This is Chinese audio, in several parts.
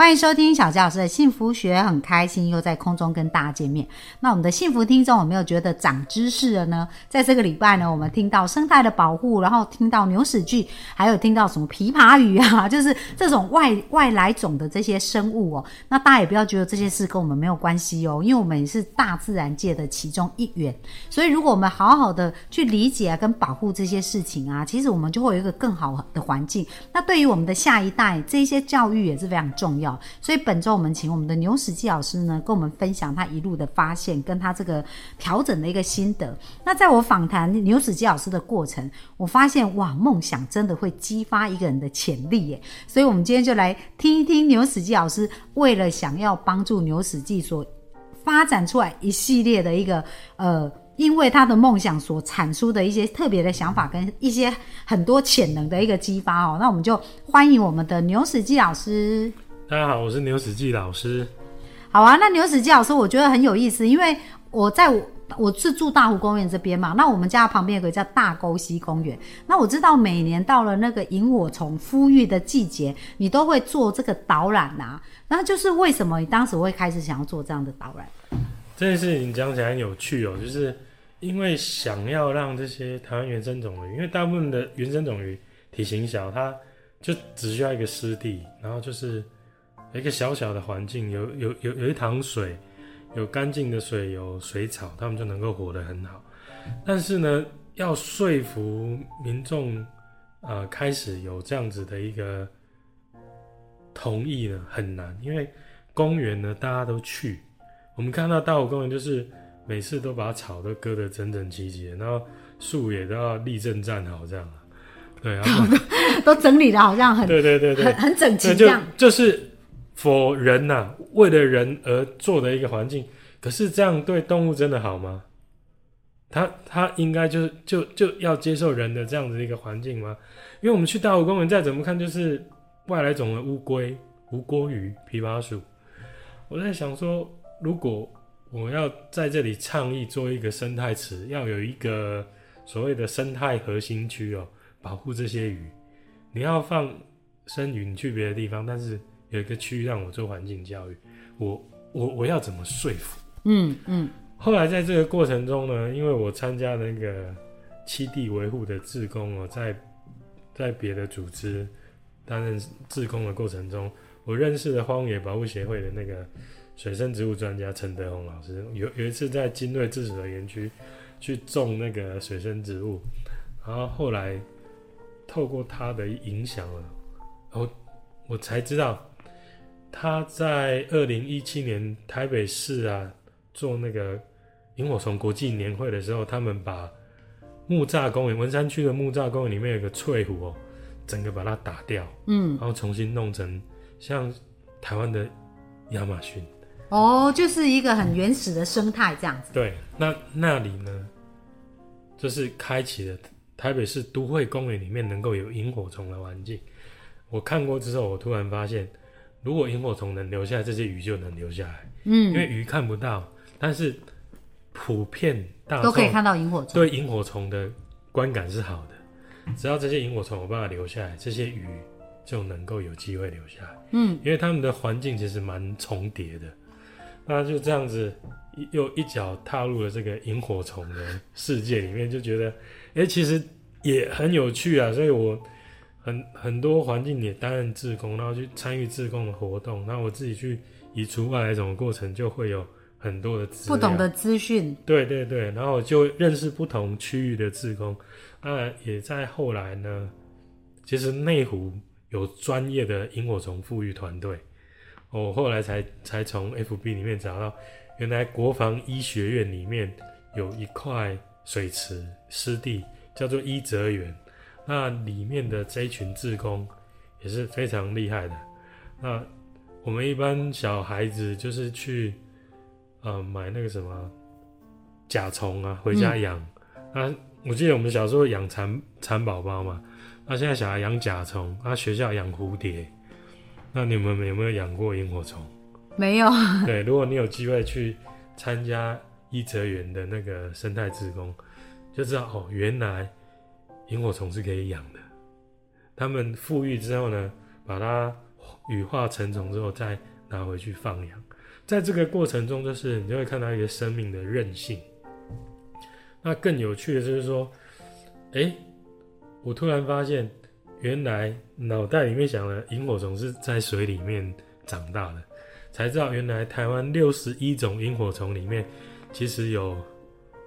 欢迎收听小杰老师的幸福学，很开心又在空中跟大家见面。那我们的幸福听众有没有觉得长知识了呢？在这个礼拜呢，我们听到生态的保护，然后听到牛屎剧，还有听到什么琵琶语啊，就是这种外外来种的这些生物哦。那大家也不要觉得这些事跟我们没有关系哦，因为我们也是大自然界的其中一员。所以如果我们好好的去理解，跟保护这些事情啊，其实我们就会有一个更好的环境。那对于我们的下一代，这些教育也是非常重要。所以本周我们请我们的牛史记老师呢，跟我们分享他一路的发现，跟他这个调整的一个心得。那在我访谈牛史记老师的过程，我发现哇，梦想真的会激发一个人的潜力耶。所以我们今天就来听一听牛史记老师为了想要帮助牛史记所发展出来一系列的一个呃，因为他的梦想所产出的一些特别的想法跟一些很多潜能的一个激发哦。那我们就欢迎我们的牛史记老师。大家好，我是牛史记老师。好啊，那牛史记老师，我觉得很有意思，因为我在我我是住大湖公园这边嘛，那我们家旁边有个叫大沟溪公园。那我知道每年到了那个萤火虫孵育的季节，你都会做这个导览啊。那就是为什么你当时会开始想要做这样的导览？这件事情讲起来很有趣哦，就是因为想要让这些台湾原生种鱼，因为大部分的原生种鱼体型小，它就只需要一个湿地，然后就是。一个小小的环境，有有有有一塘水，有干净的水，有水草，他们就能够活得很好。但是呢，要说服民众，呃，开始有这样子的一个同意呢，很难，因为公园呢，大家都去。我们看到大湖公园，就是每次都把草都割得整整齐齐，然后树也都要立正站好这样对，然后 都整理的好像很对对对对，很很整齐这样，就是。否人呐，为了人而做的一个环境，可是这样对动物真的好吗？他他应该就是就就要接受人的这样子一个环境吗？因为我们去大湖公园，再怎么看就是外来种的乌龟、无锅鱼、琵琶鼠。我在想说，如果我要在这里倡议做一个生态池，要有一个所谓的生态核心区哦，保护这些鱼，你要放生鱼，你去别的地方，但是。有一个区域让我做环境教育，我我我要怎么说服？嗯嗯。后来在这个过程中呢，因为我参加那个七地维护的志工哦，在在别的组织担任志工的过程中，我认识了荒野保护协会的那个水生植物专家陈德宏老师。有有一次在金瑞自主的园区去种那个水生植物，然后后来透过他的影响了，然后我才知道。他在二零一七年台北市啊做那个萤火虫国际年会的时候，他们把木栅公园文山区的木栅公园里面有个翠湖哦，整个把它打掉，嗯，然后重新弄成像台湾的亚马逊哦，就是一个很原始的生态这样子。对，那那里呢，就是开启了台北市都会公园里面能够有萤火虫的环境。我看过之后，我突然发现。如果萤火虫能留下来，这些鱼就能留下来。嗯，因为鱼看不到，但是普遍大都可以看到萤火虫。对萤火虫的观感是好的，只要这些萤火虫有办法留下来，这些鱼就能够有机会留下来。嗯，因为它们的环境其实蛮重叠的，那就这样子又一脚踏入了这个萤火虫的世界里面，就觉得哎，其实也很有趣啊，所以我。很很多环境也担任志工，然后去参与志工的活动，然后我自己去移除外来种的过程，就会有很多的不同的资讯。对对对，然后就认识不同区域的志工。当然，也在后来呢，其实内湖有专业的萤火虫富裕团队，我后来才才从 FB 里面找到，原来国防医学院里面有一块水池湿地，叫做伊泽园。那里面的这一群志工也是非常厉害的。那我们一般小孩子就是去呃买那个什么甲虫啊回家养。那我记得我们小时候养蚕蚕宝宝嘛，然啊，现在小孩养甲虫，啊，学校养蝴蝶，那你们有没有养过萤火虫？没有，对，如果你有机会去参加一泽园的那个生态志工，就知道哦，原来萤火虫是可以养的。他们富裕之后呢，把它羽化成虫之后，再拿回去放养。在这个过程中，就是你就会看到一个生命的韧性。那更有趣的就是说，哎，我突然发现，原来脑袋里面想的萤火虫是在水里面长大的，才知道原来台湾六十一种萤火虫里面，其实有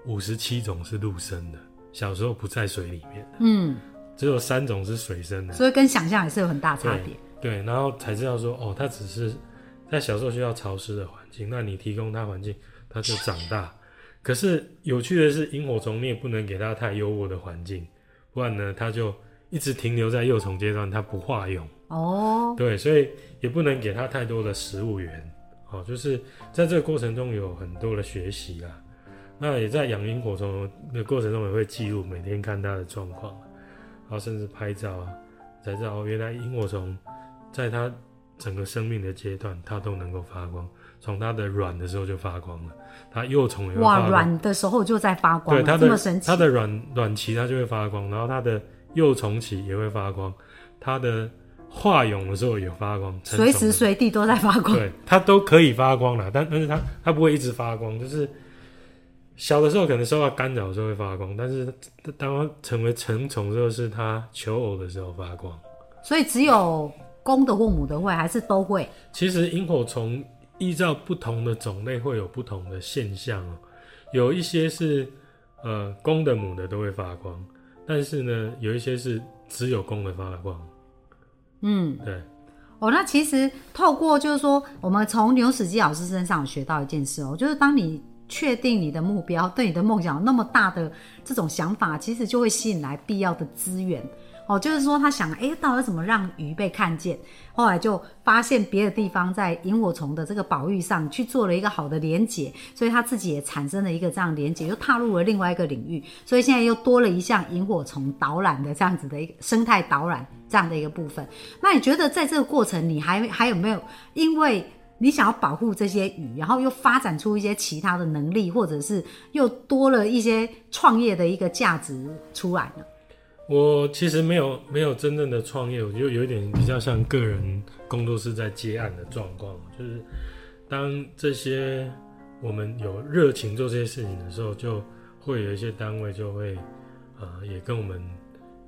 五十七种是陆生的，小时候不在水里面，嗯，只有三种是水生的，所以跟想象也是有很大差别。对，然后才知道说，哦，它只是在小时候需要潮湿的环境，那你提供它环境，它就长大。可是有趣的是，萤火虫你也不能给它太优渥的环境，不然呢，它就一直停留在幼虫阶段，它不化蛹。哦，对，所以也不能给它太多的食物源。哦，就是在这个过程中有很多的学习啦。那也在养萤火虫的过程中也会记录，每天看它的状况，然后甚至拍照啊，才知道哦，原来萤火虫在它整个生命的阶段，它都能够发光。从它的卵的时候就发光了，它幼虫也会哇，卵的时候就在发光，对它的它的卵卵期它就会发光，然后它的幼虫期也会发光，它的化蛹的时候也发光，随时随地都在发光，对，它都可以发光了，但但是它它不会一直发光，就是小的时候可能受到干扰的时候会发光，但是当它成为成虫之后，是它求偶的时候发光，所以只有公的或母的会，还是都会？其实萤火虫。依照不同的种类会有不同的现象哦，有一些是呃公的母的都会发光，但是呢有一些是只有公的发光。嗯，对。哦，那其实透过就是说，我们从牛史基老师身上学到一件事哦，就是当你确定你的目标，对你的梦想有那么大的这种想法，其实就会吸引来必要的资源。哦，就是说他想，哎，到底怎么让鱼被看见？后来就发现别的地方在萤火虫的这个保育上去做了一个好的连结，所以他自己也产生了一个这样连结，又踏入了另外一个领域，所以现在又多了一项萤火虫导览的这样子的一个生态导览这样的一个部分。那你觉得在这个过程，你还还有没有因为你想要保护这些鱼，然后又发展出一些其他的能力，或者是又多了一些创业的一个价值出来呢？我其实没有没有真正的创业，我就有一点比较像个人工作室在接案的状况，就是当这些我们有热情做这些事情的时候，就会有一些单位就会呃也跟我们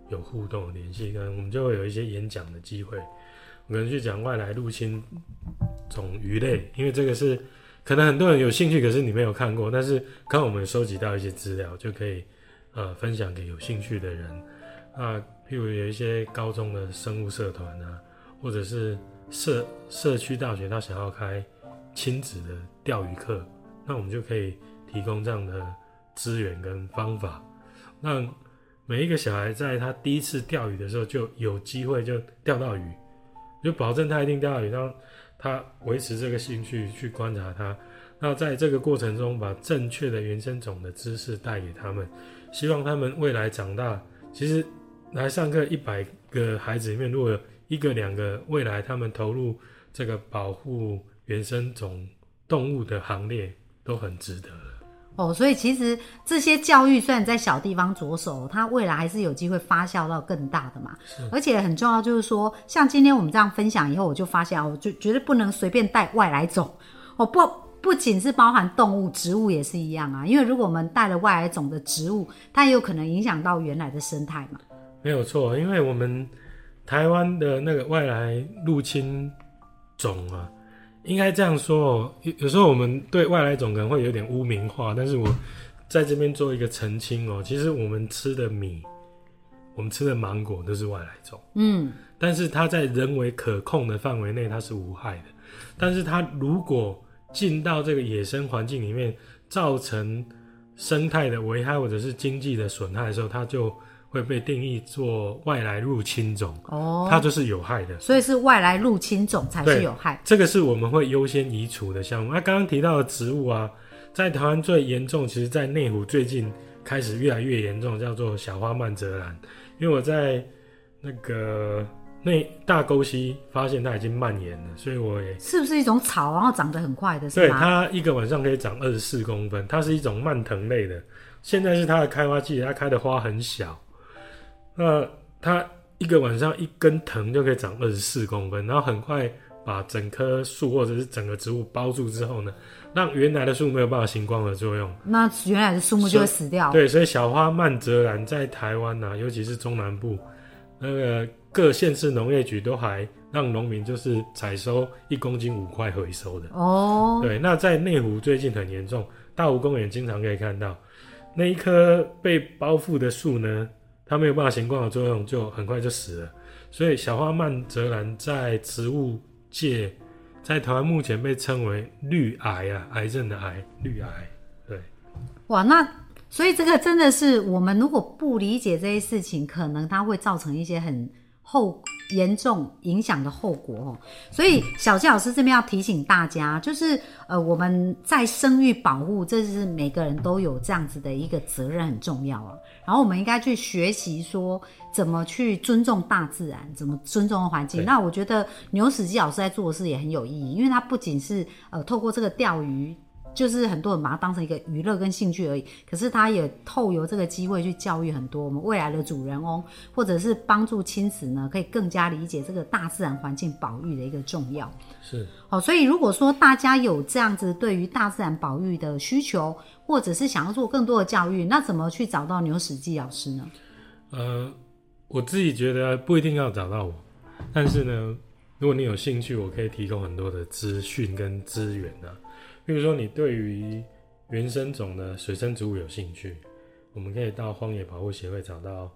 有互动联系，跟我们就会有一些演讲的机会，可能去讲外来入侵种鱼类，因为这个是可能很多人有兴趣，可是你没有看过，但是刚我们收集到一些资料，就可以呃分享给有兴趣的人。啊，譬如有一些高中的生物社团啊，或者是社社区大学，他想要开亲子的钓鱼课，那我们就可以提供这样的资源跟方法，让每一个小孩在他第一次钓鱼的时候就有机会就钓到鱼，就保证他一定钓到鱼，让他维持这个兴趣去观察他。那在这个过程中，把正确的原生种的知识带给他们，希望他们未来长大，其实。来上课一百个孩子里面，如果有一个两个未来他们投入这个保护原生种动物的行列，都很值得哦，所以其实这些教育虽然在小地方着手，它未来还是有机会发酵到更大的嘛。而且很重要就是说，像今天我们这样分享以后，我就发现，我就绝对不能随便带外来种。哦，不不仅是包含动物，植物也是一样啊。因为如果我们带了外来种的植物，它也有可能影响到原来的生态嘛。没有错，因为我们台湾的那个外来入侵种啊，应该这样说哦。有有时候我们对外来种可能会有点污名化，但是我在这边做一个澄清哦。其实我们吃的米，我们吃的芒果都是外来种，嗯，但是它在人为可控的范围内，它是无害的。但是它如果进到这个野生环境里面，造成生态的危害或者是经济的损害的时候，它就会被定义做外来入侵种哦，它就是有害的，所以是外来入侵种才是有害。这个是我们会优先移除的项目。那刚刚提到的植物啊，在台湾最严重，其实在内湖最近开始越来越严重，叫做小花曼泽兰。因为我在那个那大沟溪发现它已经蔓延了，所以我也是不是一种草，然后长得很快的，是对？它一个晚上可以长二十四公分，它是一种蔓藤类的。现在是它的开花季，它开的花很小，那它一个晚上一根藤就可以长二十四公分，然后很快把整棵树或者是整个植物包住之后呢，让原来的树没有办法行光合作用。那原来的树木就会死掉。对，所以小花曼泽兰在台湾呐、尤其是中南部，那个各县市农业局都还让农民就是采收一公斤五块回收的。哦，对，那在内湖最近很严重，大湖公园经常可以看到那一棵被包覆的树呢，它没有办法行光合作用，就很快就死了。所以小花曼泽兰在植物界，在台湾目前被称为绿癌啊，癌症的癌，绿癌。对，哇，那所以这个真的是我们如果不理解这些事情，可能它会造成一些很后严重影响的后果哦。所以小纪老师这边要提醒大家，就是呃我们在生育保护，这是每个人都有这样子的一个责任，很重要啊。然后我们应该去学习说怎么去尊重大自然，怎么尊重环境。那我觉得牛史基老师在做的事也很有意义，因为他不仅是呃透过这个钓鱼。就是很多人把它当成一个娱乐跟兴趣而已，可是他也透由这个机会去教育很多我们未来的主人翁，或者是帮助亲子呢，可以更加理解这个大自然环境保育的一个重要。是。好，所以如果说大家有这样子对于大自然保育的需求，或者是想要做更多的教育，那怎么去找到牛史记老师呢？呃，我自己觉得不一定要找到我，但是呢，如果你有兴趣，我可以提供很多的资讯跟资源啊。比如说，你对于原生种的水生植物有兴趣，我们可以到荒野保护协会找到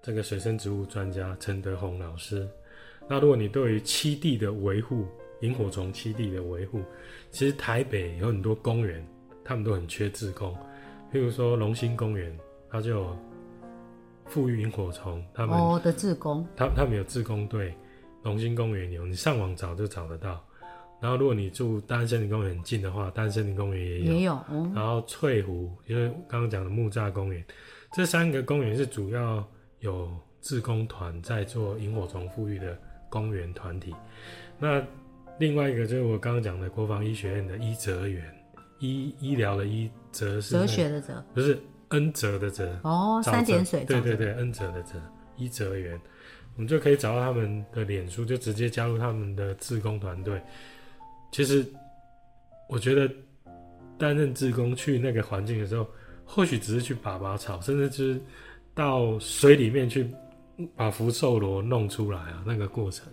这个水生植物专家陈德宏老师。那如果你对于栖地的维护、萤火虫栖地的维护，其实台北有很多公园，他们都很缺志工。譬如说龙兴公园，它就有富裕萤火虫，他们、哦的志工，他他们有志工队，龙兴公园有，你上网找就找得到。然后如果你住大安森林公园很近的话，大安森林公园也有。也有哦，然后翠湖，就是刚刚讲的木栅公园，这三个公园是主要有志工团在做萤火虫富裕的公园团体。那另外一个就是我刚刚讲的国防医学院的医哲园，医医疗的医哲是哲学的哲，不是恩泽的泽，哦，三点水，对对对，恩泽的泽，医哲园，我们就可以找到他们的脸书，就直接加入他们的志工团队。其实我觉得担任志工去那个环境的时候，或许只是去拔拔草，甚至就是到水里面去把福寿螺弄出来啊，那个过程。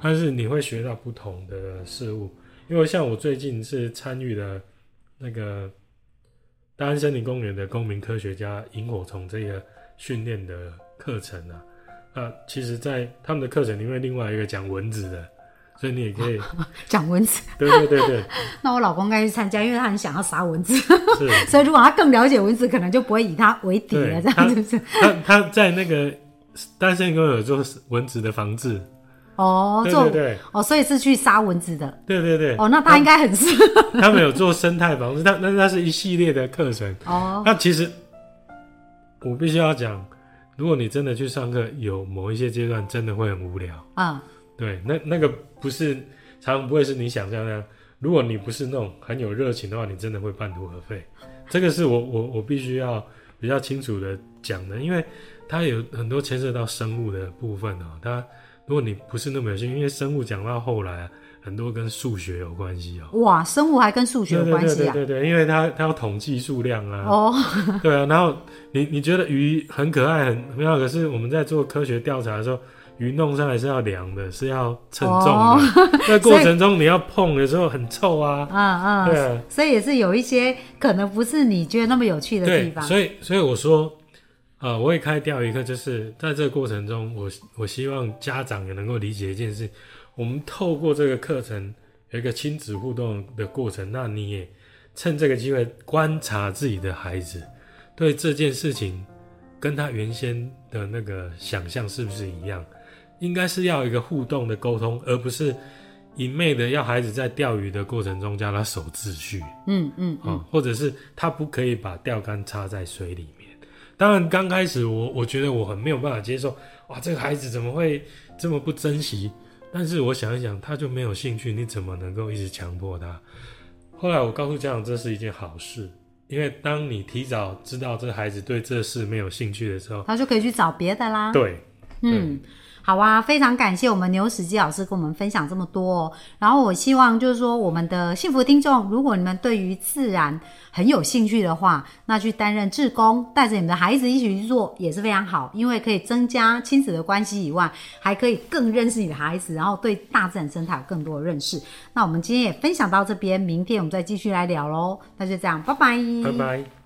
但是你会学到不同的事物，因为像我最近是参与了那个大安森林公园的公民科学家萤火虫这个训练的课程啊。那其实，在他们的课程里面，另外一个讲蚊子的，所以你也可以，讲蚊子。对对对对，那我老公该去参加，因为他很想要杀蚊子，是 所以如果他更了解蚊子，可能就不会以他为敌了，对这样子是。他他在那个大安森林公有做蚊子的防治，哦，做对对对哦，所以是去杀蚊子的。对对对，哦，那他应该很适合他们有做生态防治，但但是那是一系列的课程。哦。那其实我必须要讲，如果你真的去上课，有某一些阶段真的会很无聊。嗯，对，那那个不是常常不会是你想象那样。如果你不是那种很有热情的话，你真的会半途而废。这个是我我我必须要比较清楚的讲的，因为它有很多牵涉到生物的部分哦。它如果你不是那么有兴趣，因为生物讲到后来啊，很多跟数学有关系哦。哇，生物还跟数学有对关系啊？对对对对，因为它它要统计数量啊，哦，对啊，然后你你觉得鱼很可爱很很妙，可是我们在做科学调查的时候，鱼弄上来是要凉的，是要称重的。哦。在过程中你要碰的时候很臭啊，嗯嗯，对啊，所以也是有一些可能不是你觉得那么有趣的地，方。所以所以我说，呃，我也开钓鱼课，就是在这个过程中，我我希望家长也能够理解一件事，我们透过这个课程有一个亲子互动的过程，那你也趁这个机会观察自己的孩子对这件事情跟他原先的那个想象是不是一样，应该是要一个互动的沟通，而不是一昧的要孩子在钓鱼的过程中叫他守秩序。嗯嗯啊、或者是他不可以把钓竿插在水里面，当然刚开始我我觉得我很没有办法接受，哇，这个孩子怎么会这么不珍惜？但是我想一想，他就没有兴趣，你怎么能够一直强迫他？后来我告诉家长，这是一件好事，因为当你提早知道这个孩子对这事没有兴趣的时候，他就可以去找别的啦。对，嗯，好啊，非常感谢我们牛史基老师跟我们分享这么多、哦。然后我希望就是说，我们的幸福听众，如果你们对于自然很有兴趣的话，那去担任志工，带着你们的孩子一起去做也是非常好，因为可以增加亲子的关系以外，还可以更认识你的孩子，然后对大自然生态有更多的认识。那我们今天也分享到这边，明天我们再继续来聊喽。那就这样，拜拜，拜拜。